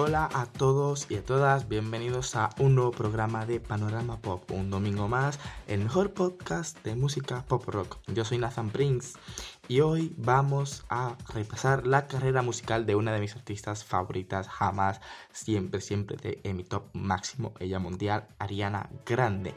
Hola a todos y a todas, bienvenidos a un nuevo programa de Panorama Pop, un domingo más, el mejor podcast de música pop rock. Yo soy Nathan Prince y hoy vamos a repasar la carrera musical de una de mis artistas favoritas jamás, siempre, siempre de mi top máximo, ella mundial, Ariana Grande.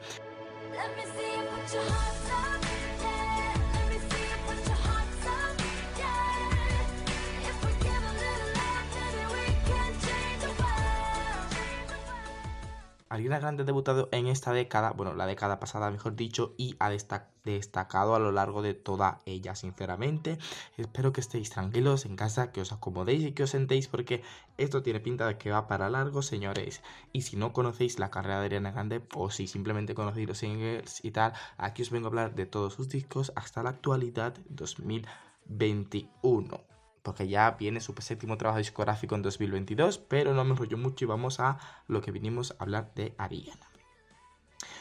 Ariana Grande ha debutado en esta década, bueno, la década pasada mejor dicho, y ha destacado a lo largo de toda ella, sinceramente. Espero que estéis tranquilos en casa, que os acomodéis y que os sentéis porque esto tiene pinta de que va para largo, señores. Y si no conocéis la carrera de Ariana Grande o si simplemente conocéis los singles y tal, aquí os vengo a hablar de todos sus discos hasta la actualidad 2021 porque ya viene su séptimo trabajo discográfico en 2022, pero no me enrollo mucho y vamos a lo que vinimos a hablar de Ariana.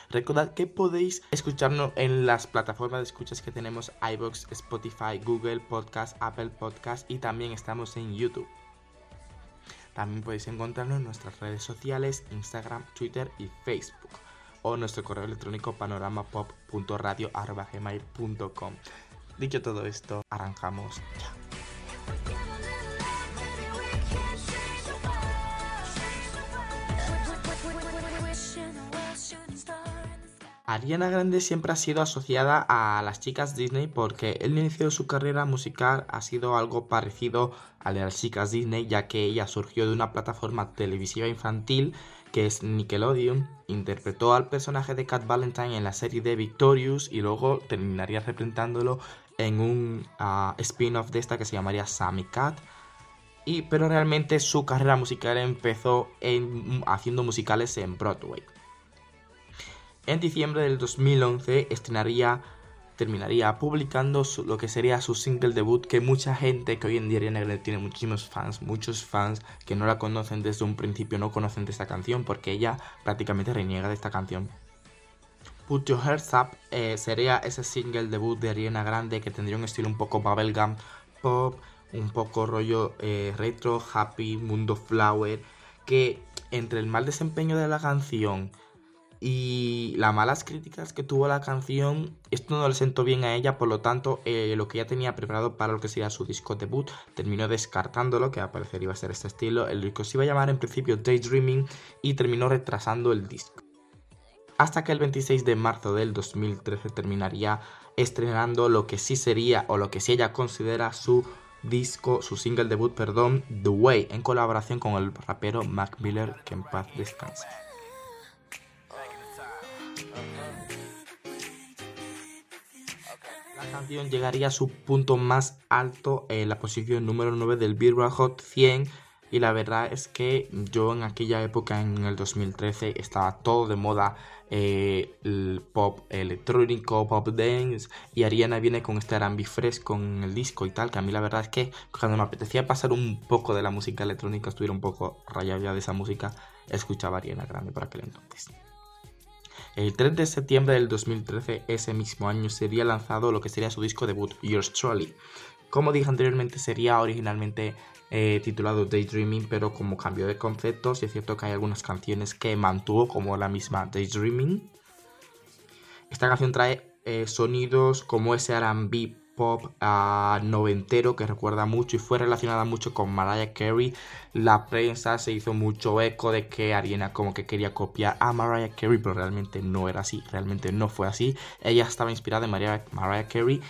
Recordad que podéis escucharnos en las plataformas de escuchas que tenemos iBox, Spotify, Google Podcast, Apple Podcast y también estamos en YouTube. También podéis encontrarnos en nuestras redes sociales, Instagram, Twitter y Facebook o nuestro correo electrónico panoramapop.radio.gmail.com Dicho todo esto, arrancamos ya. Ariana Grande siempre ha sido asociada a las chicas Disney porque el inicio de su carrera musical ha sido algo parecido al de las chicas Disney ya que ella surgió de una plataforma televisiva infantil que es Nickelodeon, interpretó al personaje de Cat Valentine en la serie de Victorious y luego terminaría representándolo en un ah, spin-off de esta que se llamaría Sammy Cat. Y, pero realmente su carrera musical empezó en, haciendo musicales en Broadway. En diciembre del 2011 estrenaría, terminaría publicando lo que sería su single debut, que mucha gente que hoy en día tiene muchísimos fans, muchos fans que no la conocen desde un principio, no conocen de esta canción, porque ella prácticamente reniega de esta canción. Put Your Hearts Up eh, sería ese single debut de Ariana Grande que tendría un estilo un poco bubblegum pop, un poco rollo eh, retro, happy, mundo flower, que entre el mal desempeño de la canción y las malas críticas que tuvo la canción, esto no le sentó bien a ella, por lo tanto, eh, lo que ya tenía preparado para lo que sería su disco debut, terminó descartándolo, que a parecer iba a ser este estilo. El disco se iba a llamar en principio Daydreaming y terminó retrasando el disco. Hasta que el 26 de marzo del 2013 terminaría estrenando lo que sí sería, o lo que sí ella considera su disco, su single debut, perdón, The Way, en colaboración con el rapero Mac Miller, que en paz descanse. La canción llegaría a su punto más alto en la posición número 9 del Billboard Hot 100 y la verdad es que yo en aquella época, en el 2013, estaba todo de moda eh, el pop electrónico, pop dance y Ariana viene con este R&B fresco con el disco y tal, que a mí la verdad es que cuando me apetecía pasar un poco de la música electrónica, estuviera un poco rayado ya de esa música, escuchaba Ariana Grande para aquel entonces. El 3 de septiembre del 2013, ese mismo año, sería lanzado lo que sería su disco debut, Yours Truly. Como dije anteriormente, sería originalmente eh, titulado Daydreaming, pero como cambio de conceptos, y es cierto que hay algunas canciones que mantuvo, como la misma Daydreaming. Esta canción trae eh, sonidos como ese RB pop uh, noventero que recuerda mucho y fue relacionada mucho con Mariah Carey. La prensa se hizo mucho eco de que Ariana como que quería copiar a Mariah Carey, pero realmente no era así, realmente no fue así. Ella estaba inspirada en Mariah, Mariah Carey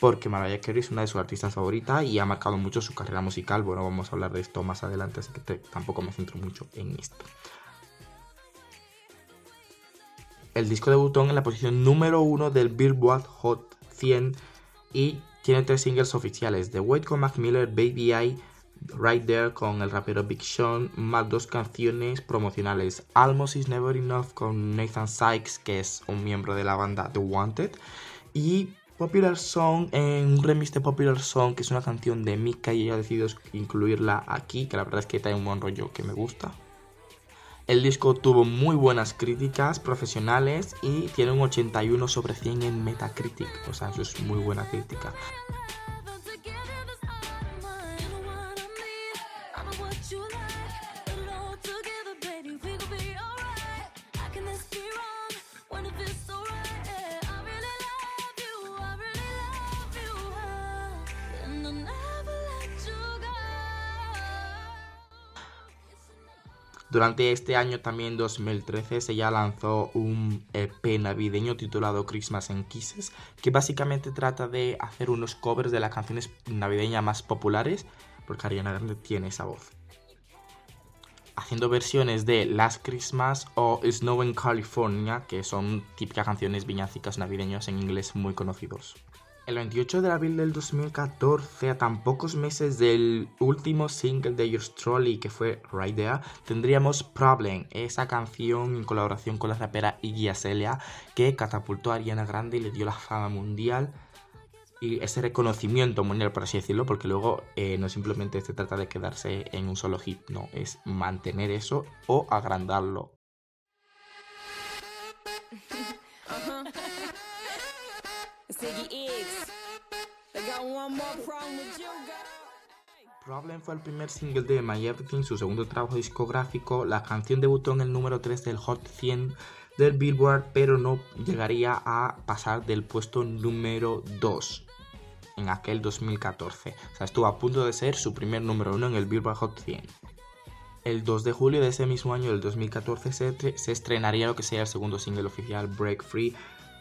porque Mariah Carey es una de sus artistas favoritas y ha marcado mucho su carrera musical. Bueno, vamos a hablar de esto más adelante, así que tampoco me centro mucho en esto. El disco debutó en la posición número uno del Billboard Hot 100 y tiene tres singles oficiales: The Wait con Mac Miller, Baby I, Right There con el rapero Big Sean, más dos canciones promocionales: Almost Is Never Enough con Nathan Sykes, que es un miembro de la banda The Wanted, y Popular Song, en un remix de Popular Song, que es una canción de Mika y ella ha decidido incluirla aquí, que la verdad es que trae un buen rollo que me gusta. El disco tuvo muy buenas críticas profesionales y tiene un 81 sobre 100 en Metacritic, o sea, eso es muy buena crítica. Durante este año también 2013 ella lanzó un EP navideño titulado Christmas and Kisses, que básicamente trata de hacer unos covers de las canciones navideñas más populares, porque Ariana Grande tiene esa voz. Haciendo versiones de Last Christmas o Snow in California, que son típicas canciones viñácicas navideñas en inglés muy conocidos. El 28 de abril del 2014, a tan pocos meses del último single de Your Trolley, que fue Right There, tendríamos Problem, esa canción en colaboración con la rapera Iggy Azalea que catapultó a Ariana Grande y le dio la fama mundial y ese reconocimiento mundial, por así decirlo, porque luego eh, no simplemente se trata de quedarse en un solo hit, no, es mantener eso o agrandarlo. Problem fue el primer single de My Everything, su segundo trabajo discográfico. La canción debutó en el número 3 del Hot 100 del Billboard, pero no llegaría a pasar del puesto número 2 en aquel 2014. O sea, estuvo a punto de ser su primer número 1 en el Billboard Hot 100. El 2 de julio de ese mismo año, del 2014, se, se estrenaría lo que sería el segundo single oficial, Break Free,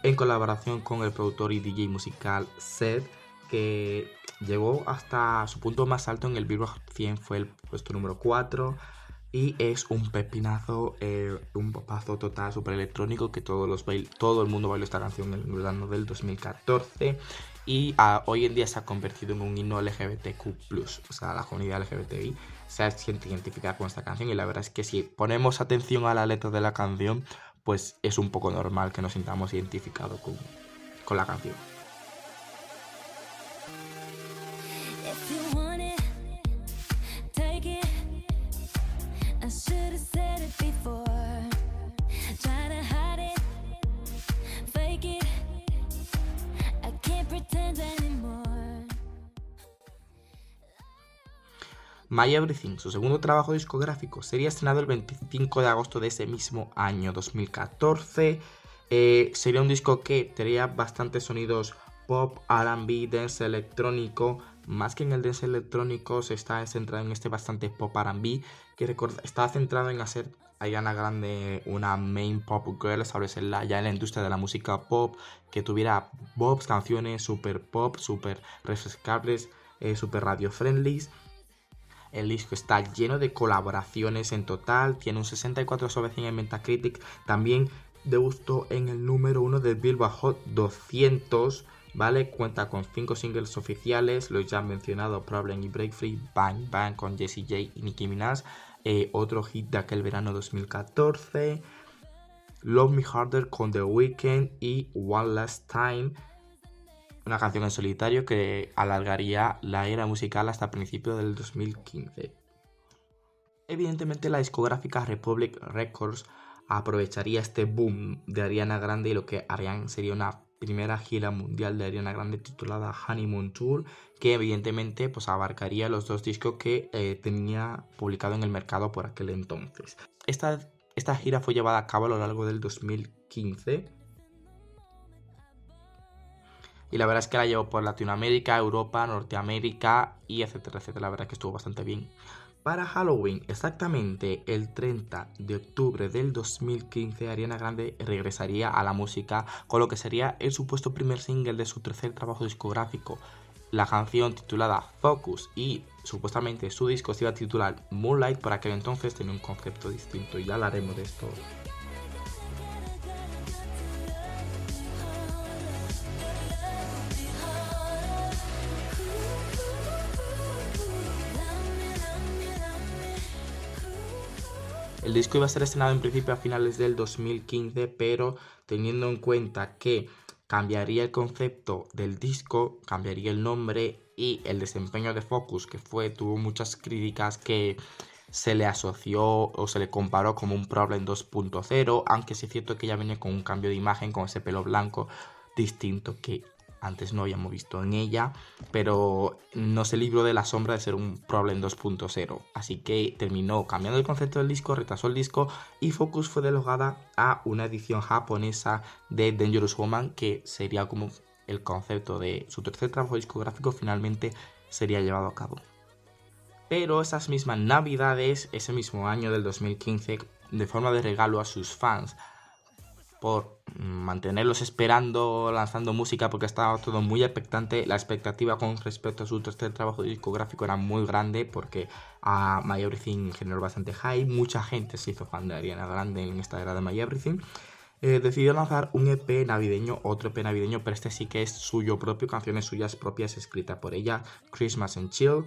en colaboración con el productor y DJ musical Seth, que llegó hasta su punto más alto en el Billboard 100, fue el puesto número 4. Y es un pepinazo, eh, un popazo total, super electrónico, que todos los todo el mundo bailó esta canción en el verano del 2014. Y ah, hoy en día se ha convertido en un himno LGBTQ. O sea, la comunidad LGBTI se siente identificada con esta canción. Y la verdad es que si ponemos atención a la letra de la canción, pues es un poco normal que nos sintamos identificados con, la canción. My Everything, su segundo trabajo discográfico, sería estrenado el 25 de agosto de ese mismo año 2014. Eh, sería un disco que tendría bastantes sonidos pop, RB, dance electrónico. Más que en el dance electrónico, se está centrado en este bastante pop RB, que está centrado en hacer a Ariana Grande una main pop girl, establecerla ya en la industria de la música pop, que tuviera pops, canciones super pop, super refrescables, eh, super radio friendly el disco está lleno de colaboraciones en total, tiene un 64 sobre 100 en Metacritic, también debutó en el número 1 del Billboard Hot 200, ¿vale? Cuenta con 5 singles oficiales, los ya mencionado Problem y Break Free, Bang Bang con Jessie J y Nicki Minaj, eh, otro hit de aquel verano 2014, Love Me Harder con The Weeknd y One Last Time una canción en solitario que alargaría la era musical hasta principios del 2015. Evidentemente la discográfica Republic Records aprovecharía este boom de Ariana Grande y lo que harían sería una primera gira mundial de Ariana Grande titulada Honeymoon Tour, que evidentemente pues, abarcaría los dos discos que eh, tenía publicado en el mercado por aquel entonces. Esta, esta gira fue llevada a cabo a lo largo del 2015 y la verdad es que la llevo por Latinoamérica, Europa, Norteamérica y etcétera, etcétera. La verdad es que estuvo bastante bien. Para Halloween, exactamente el 30 de octubre del 2015, Ariana Grande regresaría a la música con lo que sería el supuesto primer single de su tercer trabajo discográfico. La canción titulada Focus y supuestamente su disco se iba a titular Moonlight, por aquel entonces tenía un concepto distinto y ya hablaremos de esto disco iba a ser estrenado en principio a finales del 2015, pero teniendo en cuenta que cambiaría el concepto del disco, cambiaría el nombre y el desempeño de Focus, que fue, tuvo muchas críticas que se le asoció o se le comparó como un Problem 2.0, aunque sí es cierto que ya venía con un cambio de imagen, con ese pelo blanco distinto que antes no habíamos visto en ella, pero no se libró de la sombra de ser un Problem 2.0. Así que terminó cambiando el concepto del disco, retrasó el disco y Focus fue delegada a una edición japonesa de Dangerous Woman, que sería como el concepto de su tercer trabajo discográfico finalmente sería llevado a cabo. Pero esas mismas navidades, ese mismo año del 2015, de forma de regalo a sus fans, por mantenerlos esperando, lanzando música, porque estaba todo muy expectante. La expectativa con respecto a su tercer trabajo discográfico era muy grande, porque a My Everything generó bastante hype. Mucha gente se hizo fan de Ariana Grande en esta era de My Everything. Eh, decidió lanzar un EP navideño, otro EP navideño, pero este sí que es suyo propio, canciones suyas propias escritas por ella, Christmas and Chill,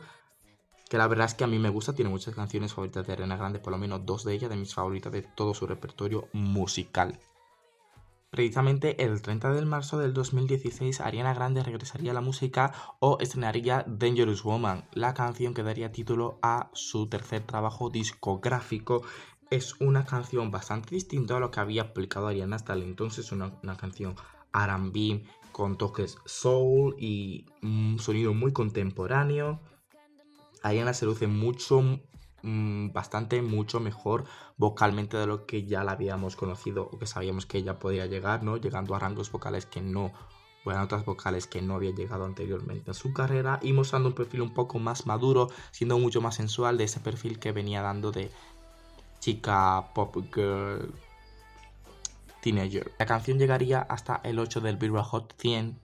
que la verdad es que a mí me gusta, tiene muchas canciones favoritas de Ariana Grande, por lo menos dos de ellas, de mis favoritas de todo su repertorio musical. Precisamente el 30 de marzo del 2016, Ariana Grande regresaría a la música o estrenaría Dangerous Woman, la canción que daría título a su tercer trabajo discográfico. Es una canción bastante distinta a lo que había publicado Ariana hasta el entonces, una, una canción RB con toques soul y un sonido muy contemporáneo. Ariana se luce mucho, Mm, bastante mucho mejor vocalmente de lo que ya la habíamos conocido o que sabíamos que ella podía llegar, ¿no? Llegando a rangos vocales que no, bueno, otras vocales que no había llegado anteriormente en su carrera y mostrando un perfil un poco más maduro, siendo mucho más sensual de ese perfil que venía dando de chica pop girl teenager. La canción llegaría hasta el 8 del Billboard Hot 100.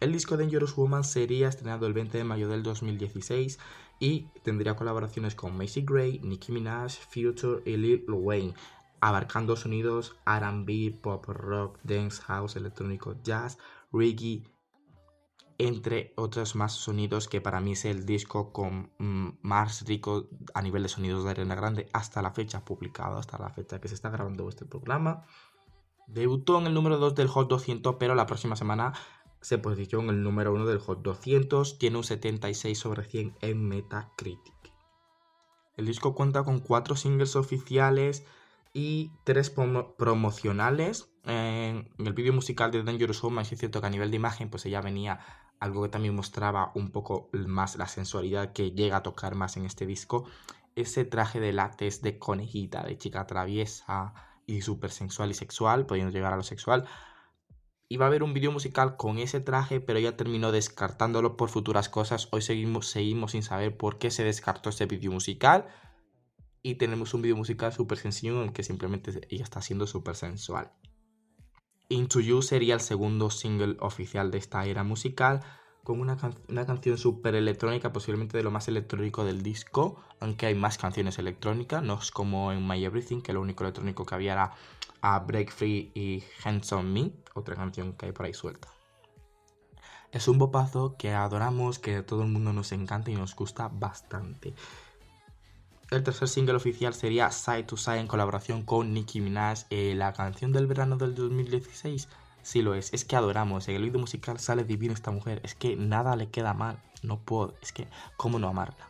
El disco Dangerous Woman sería estrenado el 20 de mayo del 2016 y tendría colaboraciones con Macy Gray, Nicki Minaj, Future y Lil Wayne, abarcando sonidos RB, pop, rock, dance, house, electrónico, jazz, reggae, entre otros más sonidos que para mí es el disco con mm, más rico a nivel de sonidos de Arena Grande hasta la fecha publicado, hasta la fecha que se está grabando este programa. Debutó en el número 2 del Hot 200, pero la próxima semana se posiciona en el número 1 del Hot 200, tiene un 76 sobre 100 en Metacritic. El disco cuenta con 4 singles oficiales y 3 promocionales. En el vídeo musical de Dangerous Woman es cierto que a nivel de imagen pues ella venía algo que también mostraba un poco más la sensualidad que llega a tocar más en este disco. Ese traje de látex de conejita, de chica traviesa y súper sensual y sexual, pudiendo llegar a lo sexual, iba a haber un vídeo musical con ese traje, pero ella terminó descartándolo por futuras cosas. Hoy seguimos, sin saber por qué se descartó ese vídeo musical. Y tenemos un vídeo musical súper sencillo en el que simplemente ella está siendo súper sensual. Into You sería el segundo single oficial de esta era musical, con una, una canción súper electrónica, posiblemente de lo más electrónico del disco, aunque hay más canciones electrónicas, no es como en My Everything, que lo único electrónico que había era a Break Free y Hands on Me, otra canción que hay por ahí suelta. Es un bopazo que adoramos, que todo el mundo nos encanta y nos gusta bastante. El tercer single oficial sería Side to Side en colaboración con Nicki Minaj, eh, la canción del verano del 2016. Sí lo es, es que adoramos, en el video musical sale divina esta mujer, es que nada le queda mal, no puedo, es que, ¿cómo no amarla?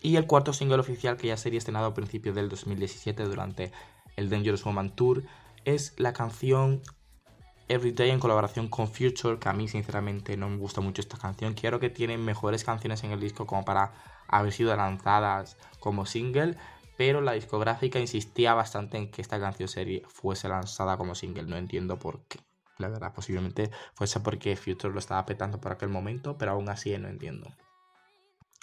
Y el cuarto single oficial que ya sería estrenado a principios del 2017 durante el Dangerous Woman Tour es la canción Everyday en colaboración con Future, que a mí sinceramente no me gusta mucho esta canción. Quiero que tiene mejores canciones en el disco como para haber sido lanzadas como single, pero la discográfica insistía bastante en que esta canción serie fuese lanzada como single. No entiendo por qué. La verdad, posiblemente fuese porque Future lo estaba petando por aquel momento, pero aún así no entiendo.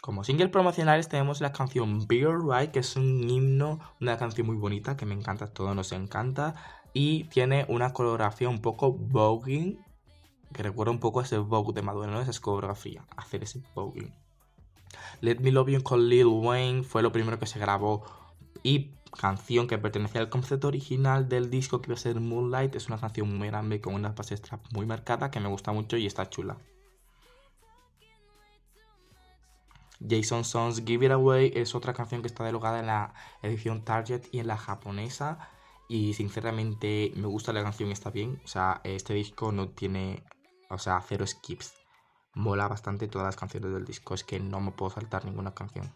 Como single promocionales tenemos la canción Bigger Right, que es un himno, una canción muy bonita que me encanta, a todos nos encanta. Y tiene una coreografía un poco voguing, que recuerda un poco a ese vogue de Madonna, ¿no? Esa coreografía, hacer ese voguing. Let Me Love You con Lil Wayne fue lo primero que se grabó y canción que pertenecía al concepto original del disco que iba a ser Moonlight. Es una canción muy grande con una base extra muy marcada que me gusta mucho y está chula. Jason Sons Give It Away es otra canción que está delogada en la edición Target y en la japonesa. Y sinceramente me gusta la canción, está bien. O sea, este disco no tiene, o sea, cero skips. Mola bastante todas las canciones del disco. Es que no me puedo saltar ninguna canción.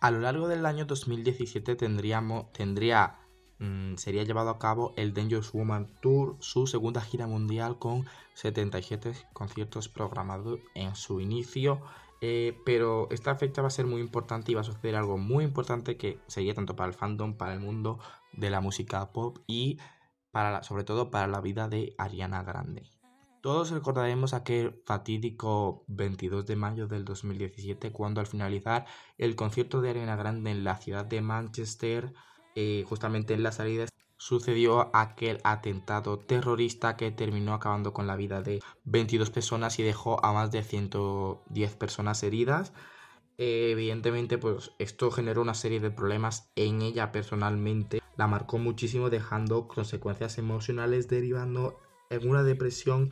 A lo largo del año 2017 tendríamos, tendría, mm, sería llevado a cabo el Dangerous Woman Tour, su segunda gira mundial con 77 conciertos programados en su inicio. Eh, pero esta fecha va a ser muy importante y va a suceder algo muy importante que sería tanto para el fandom, para el mundo de la música pop y para sobre todo para la vida de Ariana Grande. Todos recordaremos aquel fatídico 22 de mayo del 2017 cuando al finalizar el concierto de Ariana Grande en la ciudad de Manchester, eh, justamente en la salida, sucedió aquel atentado terrorista que terminó acabando con la vida de 22 personas y dejó a más de 110 personas heridas. Eh, evidentemente, pues esto generó una serie de problemas en ella personalmente. La marcó muchísimo dejando consecuencias emocionales derivando en una depresión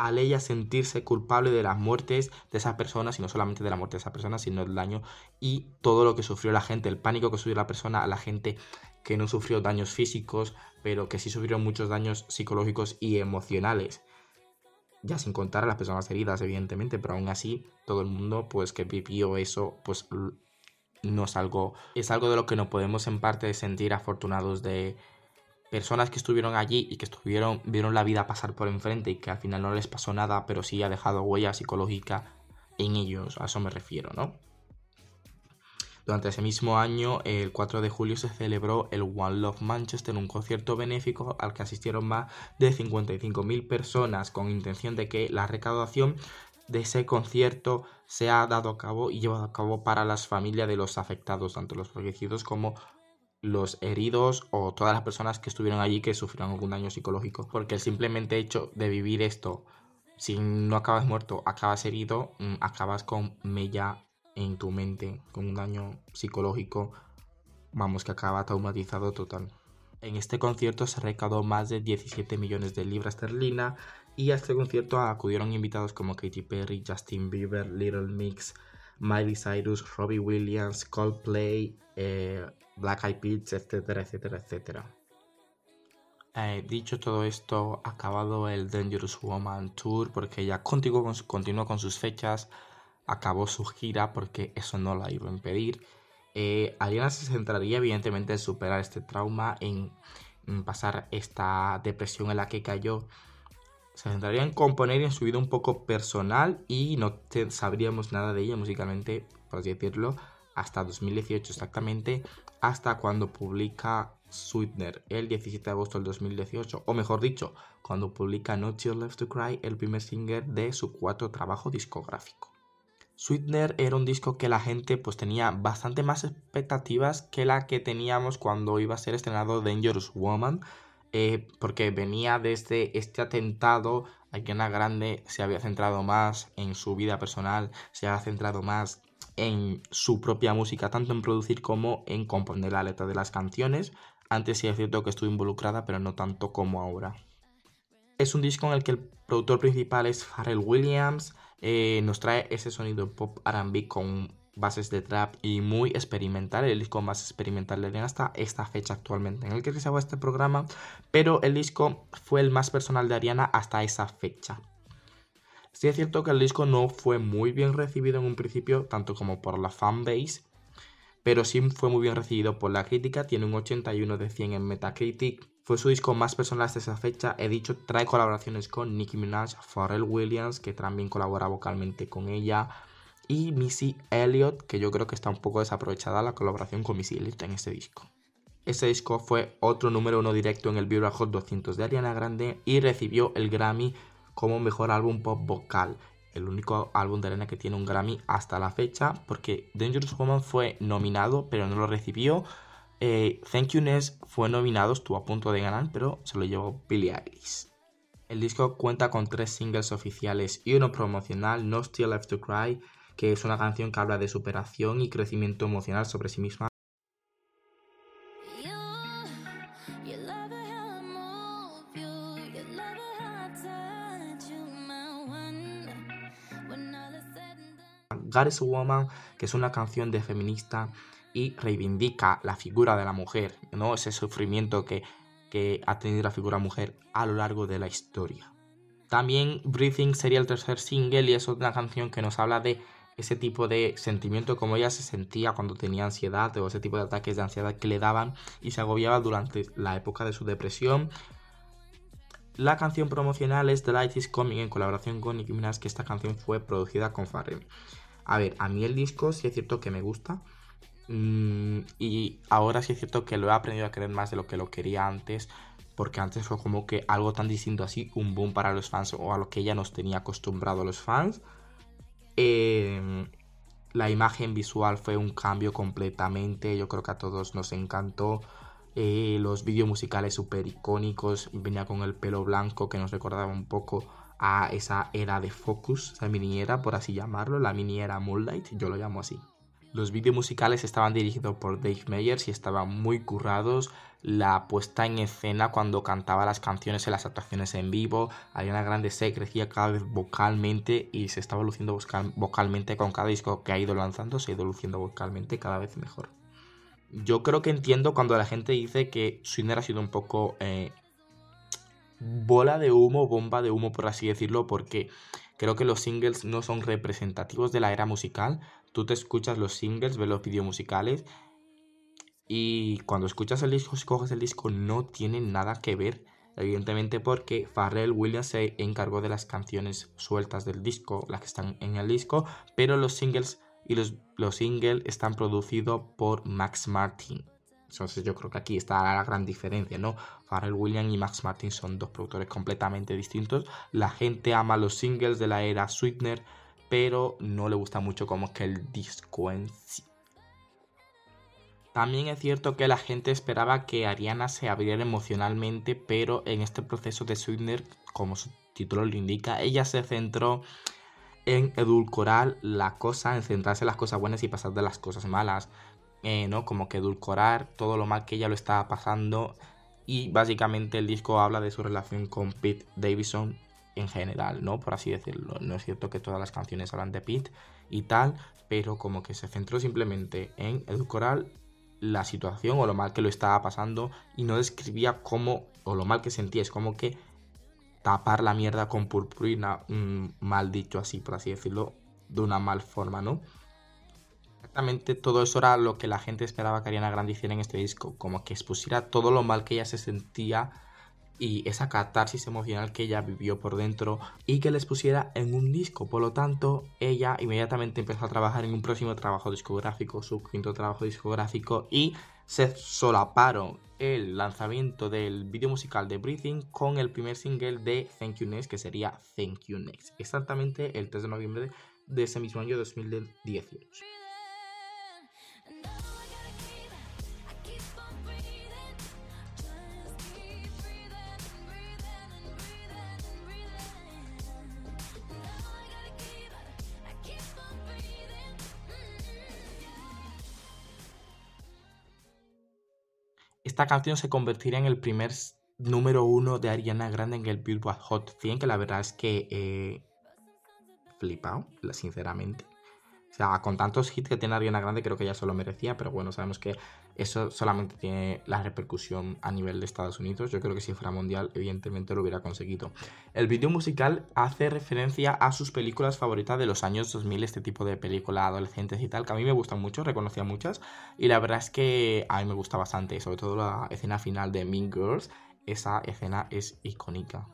al ella sentirse culpable de las muertes de esas personas, y no solamente de la muerte de esas personas, sino del daño y todo lo que sufrió la gente, el pánico que sufrió la persona, a la gente que no sufrió daños físicos, pero que sí sufrió muchos daños psicológicos y emocionales. Ya sin contar a las personas heridas, evidentemente, pero aún así, todo el mundo, pues que vivió eso, pues no es algo, es algo de lo que no podemos en parte sentir afortunados de, personas que estuvieron allí y que estuvieron, vieron la vida pasar por enfrente y que al final no les pasó nada, pero sí ha dejado huella psicológica en ellos, a eso me refiero, ¿no? Durante ese mismo año, el 4 de julio, se celebró el One Love Manchester, un concierto benéfico al que asistieron más de 55.000 personas con intención de que la recaudación de ese concierto se ha dado a cabo y llevado a cabo para las familias de los afectados, tanto los fallecidos como los heridos o todas las personas que estuvieron allí que sufrieron algún daño psicológico. Porque el simplemente hecho de vivir esto, si no acabas muerto, acabas herido, mm, acabas con mella en tu mente, con un daño psicológico, vamos, que acaba traumatizado total. En este concierto se recaudó más de 17 millones de libras esterlina y a este concierto acudieron invitados como Katy Perry, Justin Bieber, Little Mix, Miley Cyrus, Robbie Williams, Coldplay, eh, Black Eyed Peas, etcétera, etcétera, etcétera. Eh, dicho todo esto, acabado el Dangerous Woman Tour porque ella continuó con, sus fechas, acabó su gira porque eso no la iba a impedir. Eh, Ariana se centraría evidentemente en superar este trauma, en, pasar esta depresión en la que cayó. Se centraría en componer en su vida un poco personal y no sabríamos nada de ella musicalmente, por así decirlo, hasta 2018 exactamente, hasta cuando publica Sweetener el 17 de agosto del 2018, o mejor dicho, cuando publica Not Your Left to Cry, el primer single de su cuarto trabajo discográfico. Sweetener era un disco que la gente pues tenía bastante más expectativas que la que teníamos cuando iba a ser estrenado Dangerous Woman, eh, porque venía desde este atentado, Ariana Grande se había centrado más en su vida personal, se había centrado más en su propia música, tanto en producir como en componer la letra de las canciones. Antes sí es cierto que estuve involucrada, pero no tanto como ahora. Es un disco en el que el productor principal es Pharrell Williams. Eh, nos trae ese sonido pop RB con bases de trap y muy experimental, el disco más experimental de hasta esta fecha actualmente en el que se este programa, pero el disco fue el más personal de Ariana hasta esa fecha. Sí es cierto que el disco no fue muy bien recibido en un principio, tanto como por la fanbase, pero sí fue muy bien recibido por la crítica, tiene un 81 de 100 en Metacritic, fue su disco más personal hasta esa fecha, he dicho, trae colaboraciones con Nicki Minaj, Pharrell Williams, que también colabora vocalmente con ella, y Missy Elliott, que yo creo que está un poco desaprovechada la colaboración con Missy Elliott en este disco. Este disco fue otro número uno directo en el Billboard Hot 200 de Ariana Grande y recibió el Grammy como mejor álbum pop vocal. El único álbum de Arena que tiene un Grammy hasta la fecha, porque Dangerous Woman fue nominado, pero no lo recibió. Eh, Thank You Ness fue nominado, estuvo a punto de ganar, pero se lo llevó Billie Eilish. El disco cuenta con tres singles oficiales y uno promocional, No Still Left to Cry, que es una canción que habla de superación y crecimiento emocional sobre sí misma God Woman, que es una canción de feminista y reivindica la figura de la mujer, ¿no? Ese sufrimiento que, que ha tenido la figura mujer a lo largo de la historia. También Breathing sería el tercer single y es otra canción que nos habla de ese tipo de sentimiento como ella se sentía cuando tenía ansiedad o ese tipo de ataques de ansiedad que le daban y se agobiaba durante la época de su depresión. La canción promocional es The Light is Coming en colaboración con Nicki Minaj, que esta canción fue producida con Pharrell. A ver, a mí el disco sí es cierto que me gusta. Mm, y ahora sí es cierto que lo he aprendido a querer más de lo que lo quería antes. Porque antes fue como que algo tan distinto así, un boom para los fans o a lo que ella nos tenía acostumbrado los fans. Em, la imagen visual fue un cambio completamente. Yo creo que a todos nos encantó. Eh, los vídeos musicales súper icónicos. Venía con el pelo blanco que nos recordaba un poco a esa era de Focus, esa mini era, por así llamarlo, la mini era Moonlight, yo lo llamo así. Los vídeos musicales estaban dirigidos por Dave Meyers y estaban muy currados. La puesta en escena cuando cantaba las canciones en las actuaciones en vivo. Ariana Grande se crecía cada vez vocalmente y se estaba luciendo vocalmente con cada disco que ha ido lanzando. Se ha ido luciendo vocalmente cada vez mejor. Yo creo que entiendo cuando la gente dice que Swinner ha sido un poco eh, bola de humo, bomba de humo, por así decirlo, porque creo que los singles no son representativos de la era musical tú te escuchas los singles, ves los vídeos musicales y cuando escuchas el disco, si coges el disco, no tiene nada que ver, evidentemente porque Pharrell Williams se encargó de las canciones sueltas del disco, las que están en el disco, pero los singles y los, los singles están producidos por Max Martin. Entonces yo creo que aquí está la gran diferencia, ¿no? Pharrell Williams y Max Martin son dos productores completamente distintos. La gente ama los singles de la era Sweetener pero no le gusta mucho como que el disco en sí. También es cierto que la gente esperaba que Ariana se abriera emocionalmente, pero en este proceso de Sweetener, como su título lo indica, ella se centró en edulcorar la cosa, en centrarse en las cosas buenas y pasar de las cosas malas, eh, ¿no? Como que edulcorar todo lo mal que ella lo estaba pasando y básicamente el disco habla de su relación con Pete Davidson en general, ¿no? Por así decirlo. No es cierto que todas las canciones hablan de Pete y tal, pero como que se centró simplemente en edulcorar la situación o lo mal que lo estaba pasando y no describía cómo o lo mal que sentía, es como que tapar la mierda con purpurina, mm, mal dicho así, por así decirlo, de una mal forma, ¿no? Exactamente todo eso era lo que la gente esperaba que Ariana Grande hiciera en este disco, como que expusiera todo lo mal que ella se sentía y esa catarsis emocional que ella vivió por dentro y que les pusiera en un disco. Por lo tanto, ella inmediatamente empezó a trabajar en un próximo trabajo discográfico, su quinto trabajo discográfico, y se solaparon el lanzamiento del video musical de Breathing con el primer single de Thank You Next, que sería Thank You Next, exactamente el 3 de noviembre de ese mismo año 2018. Esta canción se convertiría en el primer número uno de Ariana Grande en el Billboard Hot 100, que la verdad es que he flipado, sinceramente. O sea, con tantos hits que tiene Ariana Grande, creo que ya se lo merecía, pero bueno, sabemos que eso solamente tiene la repercusión a nivel de Estados Unidos. Yo creo que si fuera mundial, evidentemente lo hubiera conseguido. El vídeo musical hace referencia a sus películas favoritas de los años 2000, este tipo de películas adolescentes y tal, que a mí me gustan mucho, reconocía muchas. Y la verdad es que a mí me gusta bastante, sobre todo la escena final de Mean Girls. Esa escena es icónica.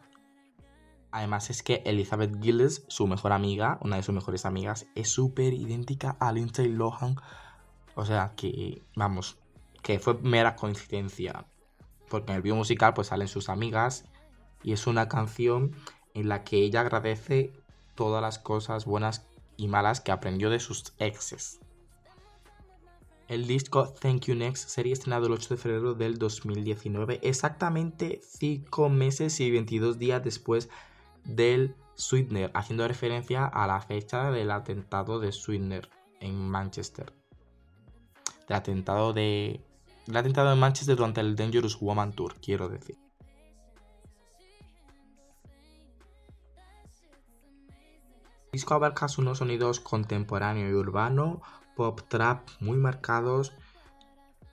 Además es que Elizabeth Gillis, su mejor amiga, una de sus mejores amigas, es súper idéntica a Lindsay Lohan. O sea que, vamos, que fue mera coincidencia. Porque en el video musical pues salen sus amigas y es una canción en la que ella agradece todas las cosas buenas y malas que aprendió de sus exes. El disco Thank You Next sería estrenado el 8 de febrero del 2019, exactamente 5 meses y 22 días después del Sweetener, haciendo referencia a la fecha del atentado de Sweetener en Manchester. Del atentado de. El atentado en Manchester durante el Dangerous Woman Tour, quiero decir. El disco abarca unos sonidos contemporáneo y urbano, pop trap muy marcados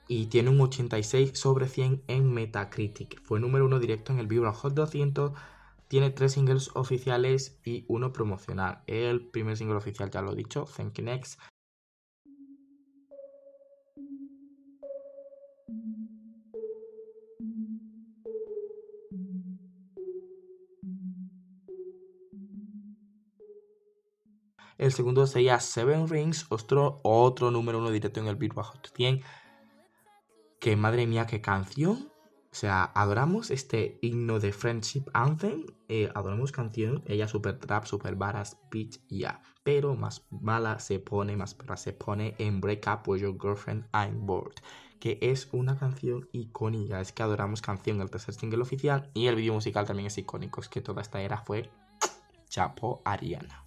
y tiene un 86 sobre 100 en Metacritic. Fue número uno directo en el Billboard Hot 200 tiene tres singles oficiales y uno promocional. El primer single oficial ya lo he dicho, Thank You Next. El segundo sería Seven Rings, otro, otro número uno directo en el Billboard Hot 100. Que madre mía, qué canción. O sea, adoramos este himno de Friendship Anthem. Eh, adoramos canción. Ella super trap, super varas, bitch, ya. Pero más mala se pone, más perra se pone en Break Up With Your Girlfriend, I'm Bored. Que es una canción icónica. Es que adoramos canción, el tercer single oficial. Y el vídeo musical también es icónico. Es que toda esta era fue Chapo Ariana.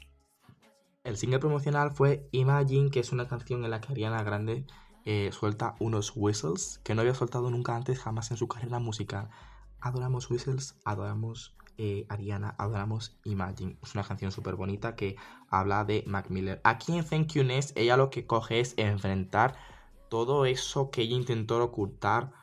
El single promocional fue Imagine, que es una canción en la que Ariana Grande eh, suelta unos whistles que no había soltado nunca antes, jamás en su carrera musical. Adoramos whistles, adoramos eh, Ariana, adoramos Imagine. Es una canción súper bonita que habla de Mac Miller. Aquí en Thank You Ness, ella lo que coge es enfrentar todo eso que ella intentó ocultar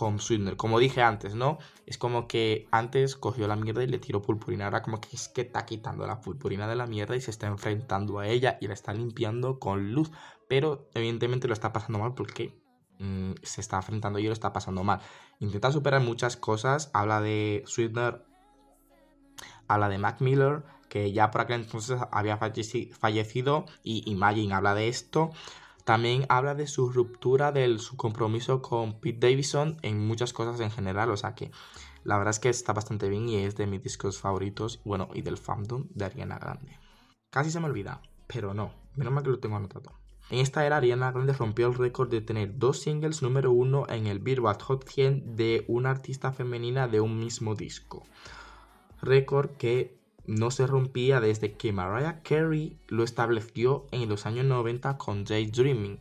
con Sweetener. Como dije antes, ¿no? Es como que antes cogió la mierda y le tiró purpurina. Ahora como que es que está quitando la purpurina de la mierda y se está enfrentando a ella y la está limpiando con luz. Pero evidentemente lo está pasando mal porque mm, se está enfrentando y lo está pasando mal. Intenta superar muchas cosas. Habla de Sweetener. Habla de Mac Miller. Que ya por aquel entonces había fallecido. Y Imagine habla de esto. También habla de su ruptura, de su compromiso con Pete Davidson en muchas cosas en general. O sea que la verdad es que está bastante bien y es de mis discos favoritos, bueno, y del fandom de Ariana Grande. Casi se me olvida, pero no, menos mal que lo tengo anotado. En esta era, Ariana Grande rompió el récord de tener dos singles número uno en el Billboard Hot 100 de una artista femenina de un mismo disco. Récord que no se rompía desde que Mariah Carey lo estableció en los años 90 con Dreaming,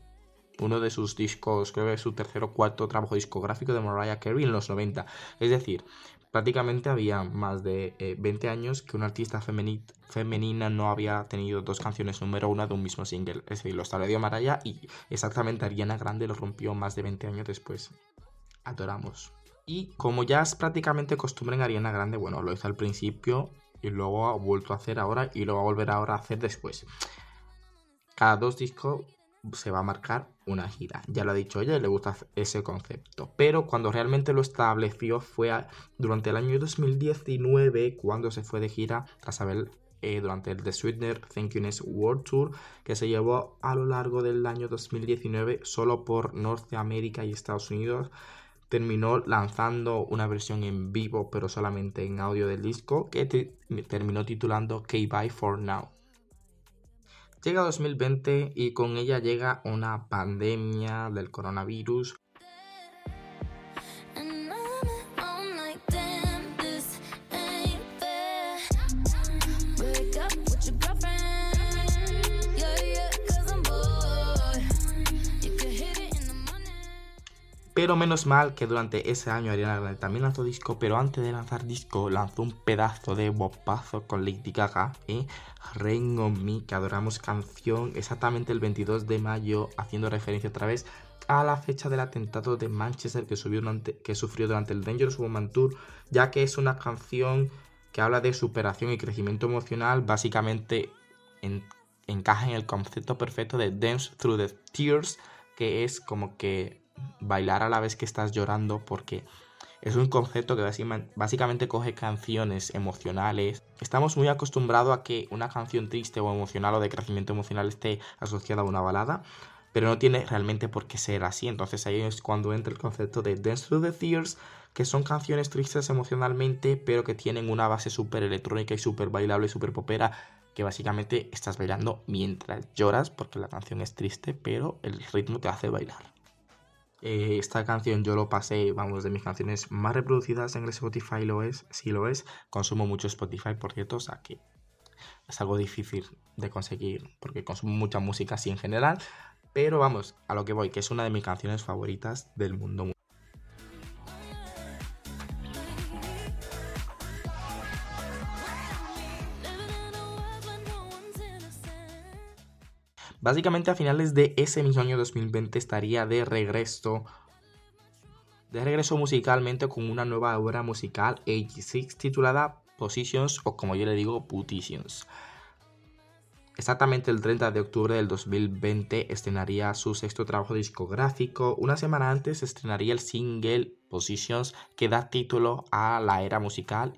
uno de sus discos, creo que es su tercer o cuarto trabajo discográfico de Mariah Carey en los 90. Es decir, prácticamente había más de 20 eh, años que una artista femenina no había tenido dos canciones número una de un mismo single. Es decir, lo estableció Mariah y exactamente Ariana Grande lo rompió más de 20 años después. Adoramos. Y como ya es prácticamente costumbre en Ariana Grande, bueno, lo hizo al principio y luego ha vuelto a hacer ahora y lo va a volver ahora a hacer después. Cada dos discos se va a marcar una gira. Ya lo ha dicho ella y le gusta ese concepto. Pero cuando realmente lo estableció fue durante el año 2019 cuando se fue de gira tras haber eh, durante el The Sweetener Thank You World Tour que se llevó a lo largo del año 2019 solo por Norteamérica y Estados Unidos terminó lanzando una versión en vivo, pero solamente en audio del disco, que terminó titulando K-Bye for Now. Llega 2020 y con ella llega una pandemia del coronavirus, Pero menos mal que durante ese año Ariana Grande también lanzó disco, pero antes de lanzar disco lanzó un pedazo de bopazo con Lady Gaga, ¿eh? Rain on Me, que adoramos canción exactamente el 22 de mayo, haciendo referencia otra vez a la fecha del atentado de Manchester que, que sufrió durante el Dangerous Woman Tour, ya que es una canción que habla de superación y crecimiento emocional, básicamente encaja en el concepto perfecto de Dance Through the Tears, que es como que bailar a la vez que estás llorando porque es un concepto que básicamente coge canciones emocionales. Estamos muy acostumbrados a que una canción triste o emocional o de crecimiento emocional esté asociada a una balada, pero no tiene realmente por qué ser así. Entonces ahí es cuando entra el concepto de Dance Through the Tears, que son canciones tristes emocionalmente, pero que tienen una base súper electrónica y súper bailable y súper popera, que básicamente estás bailando mientras lloras, porque la canción es triste, pero el ritmo te hace bailar. Eh, esta canción yo lo pasé, vamos, de mis canciones más reproducidas en el Spotify lo es, si lo es. Consumo mucho Spotify, por cierto, o sea que es algo difícil de conseguir porque consumo mucha música así en general. Pero vamos, a lo que voy, que es una de mis canciones favoritas del mundo. Básicamente a finales de ese mismo año 2020 estaría de regreso de regreso musicalmente con una nueva obra musical 86 titulada Positions o como yo le digo, Putitions. Exactamente el 30 de octubre del 2020 estrenaría su sexto trabajo discográfico. Una semana antes estrenaría el single Positions que da título a la era musical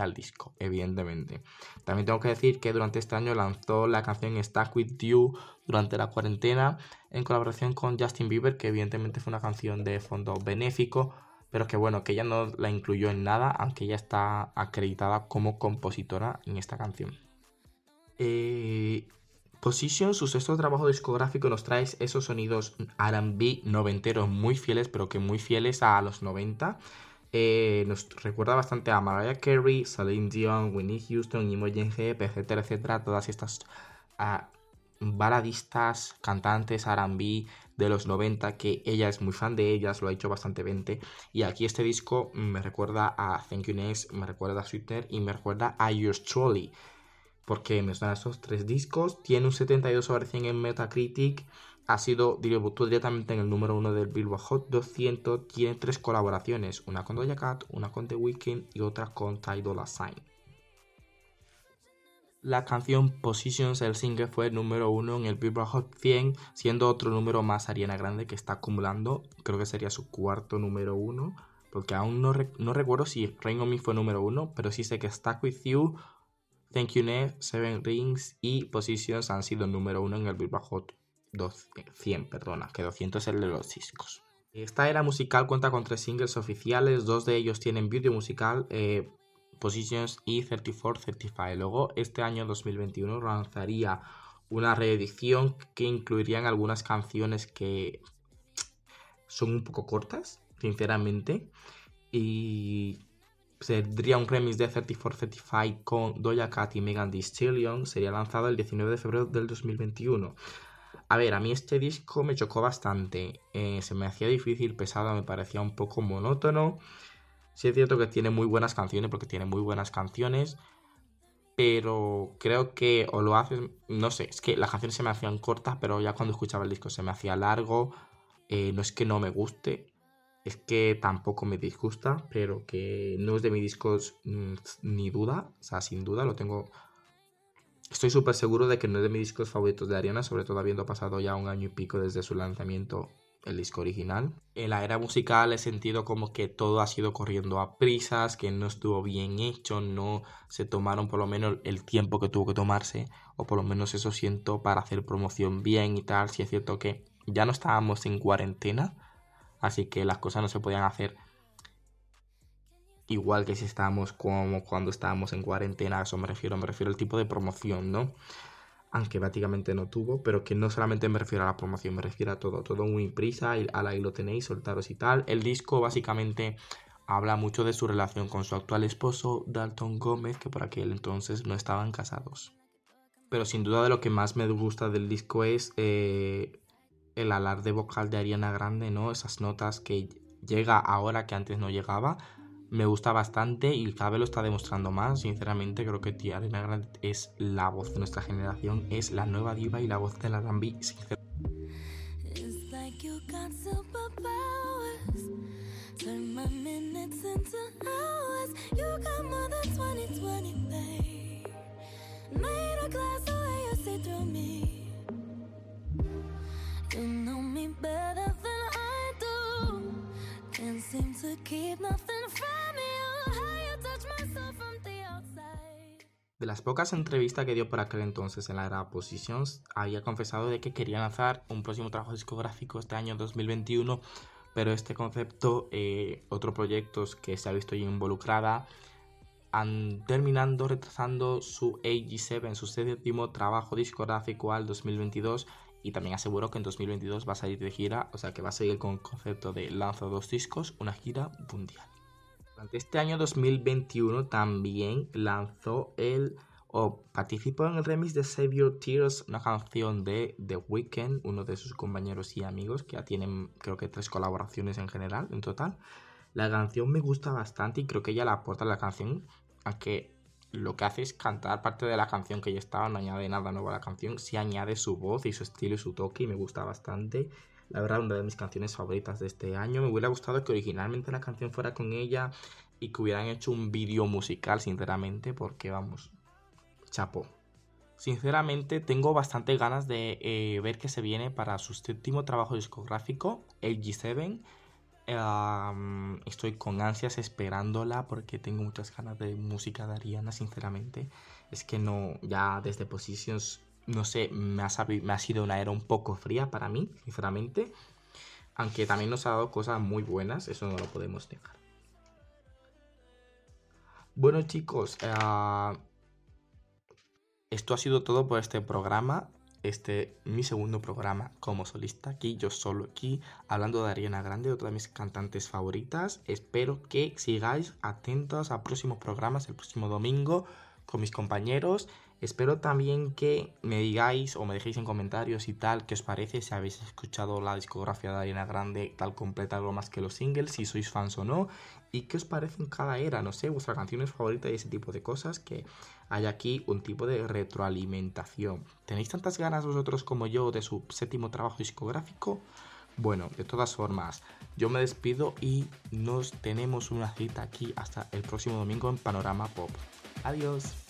al disco, evidentemente. También tengo que decir que durante este año lanzó la canción Stuck With You durante la cuarentena en colaboración con Justin Bieber, que evidentemente fue una canción de fondo benéfico, pero que bueno, que ella no la incluyó en nada, aunque ella está acreditada como compositora en esta canción. Eh, Position, su sexto trabajo discográfico, nos trae esos sonidos RB noventeros muy fieles, pero que muy fieles a los 90. Eh, nos recuerda bastante a Mariah Carey, Celine Dion, Winnie Houston, Imogen Heap, etcétera, etcétera. Todas estas ah, baladistas, cantantes RB de los 90, que ella es muy fan de ellas, lo ha hecho bastante 20. Y aquí este disco me recuerda a Thank You Next, me recuerda a Sweetener y me recuerda a Yours Truly porque me suenan estos tres discos. Tiene un 72 sobre 100 en Metacritic. Ha sido directamente en el número 1 del Billboard Hot 200. Tiene tres colaboraciones: una con Doja Cat, una con The Weeknd y otra con Ty Dolla. La canción Positions, el single, fue número 1 en el Billboard Hot 100, siendo otro número más Ariana Grande que está acumulando. Creo que sería su cuarto número 1, porque aún no, recuerdo si Rain on Me fue número 1, pero sí sé que Stuck With You Thank You Next, Seven Rings y Positions han sido número uno en el Billboard Hot 100, perdona, que 200 es el de los discos. Esta era musical cuenta con tres singles oficiales, dos de ellos tienen vídeo musical, eh, Positions y 3435. Luego, este año 2021 lanzaría una reedición que incluirían algunas canciones que son un poco cortas, sinceramente, y Sería un remix de 3435 con Doja Cat y Megan Thee Stallion. Sería lanzado el 19 de febrero del 2021. A ver, a mí este disco me chocó bastante. Eh, se me hacía difícil, pesado, me parecía un poco monótono. Sí es cierto que tiene muy buenas canciones, porque tiene muy buenas canciones. Pero creo que o lo haces, no sé, es que las canciones se me hacían cortas, pero ya cuando escuchaba el disco se me hacía largo. Eh, no es que no me guste, es que tampoco me disgusta, pero que no es de mis discos mm, ni duda, o sea, sin duda lo tengo... Estoy súper seguro de que no es de mis discos favoritos de Ariana, sobre todo habiendo pasado ya un año y pico desde su lanzamiento, el disco original. En la era musical he sentido como que todo ha sido corriendo a prisas, que no estuvo bien hecho, no se tomaron por lo menos el tiempo que tuvo que tomarse, o por lo menos eso siento para hacer promoción bien y tal. Si es cierto que ya no estábamos en cuarentena, Así que las cosas no se podían hacer igual que si estábamos como cuando estábamos en cuarentena, eso me refiero, me refiero al tipo de promoción, ¿no? Aunque prácticamente no tuvo, pero que no solamente me refiero a la promoción, me refiero a todo, todo muy prisa, y ahí lo tenéis, soltaros y tal. El disco básicamente habla mucho de su relación con su actual esposo, Dalton Gómez, que por aquel entonces no estaban casados. Pero sin duda de lo que más me gusta del disco es eh, el alarde vocal de Ariana Grande, ¿no? Esas notas que llega ahora que antes no llegaba. Me gusta bastante y cada vez lo está demostrando más. Sinceramente, creo que tía Ariana Grande es la voz de nuestra generación, es la nueva diva y la voz de la R&B. De las pocas entrevistas que dio por aquel entonces en la era Positions, había confesado de que quería lanzar un próximo trabajo discográfico este año 2021, pero este concepto, eh, otros proyectos que se ha visto involucrada, han terminando retrasando su AG7, su séptimo trabajo discográfico al 2022 y también aseguró que en 2022 va a salir de gira, o sea que va a seguir con el concepto de lanzo dos discos, una gira mundial. Durante este año 2021 también lanzó el o participó en el remix de Save Your Tears, una canción de The Weeknd, uno de sus compañeros y amigos, que ya tienen creo que tres colaboraciones en general, en total. La canción me gusta bastante y creo que ella la aporta la canción, aunque lo que hace es cantar parte de la canción que ya estaba, no añade nada nuevo a la canción, sí añade su voz y su estilo y su toque y me gusta bastante. la verdad, una de mis canciones favoritas de este año. Me hubiera gustado que originalmente la canción fuera con ella y que hubieran hecho un vídeo musical, sinceramente, porque vamos, chapo. Sinceramente, tengo bastante ganas de eh, ver qué se viene para su séptimo trabajo discográfico, el G7. Estoy con ansias esperándola porque tengo muchas ganas de música de Ariana, sinceramente. Es que no, ya desde Positions no sé, me ha, me ha sido una era un poco fría para mí, sinceramente. Aunque también nos ha dado cosas muy buenas, eso no lo podemos dejar. Bueno chicos, eh, esto ha sido todo por este programa. Este, mi segundo programa como solista, aquí yo solo aquí, hablando de Ariana Grande, otra de mis cantantes favoritas. Espero que sigáis atentos a próximos programas el próximo domingo con mis compañeros. Espero también que me digáis o me dejéis en comentarios y tal qué os parece, si habéis escuchado la discografía de Ariana Grande tal completa, algo más que los singles, si sois fans o no, y qué os parece en cada era, no sé, vuestras canciones favoritas y ese tipo de cosas, que hay aquí un tipo de retroalimentación. ¿Tenéis tantas ganas vosotros como yo de su séptimo trabajo discográfico? Bueno, de todas formas, yo me despido y nos tenemos una cita aquí hasta el próximo domingo en Panorama Pop. Adiós.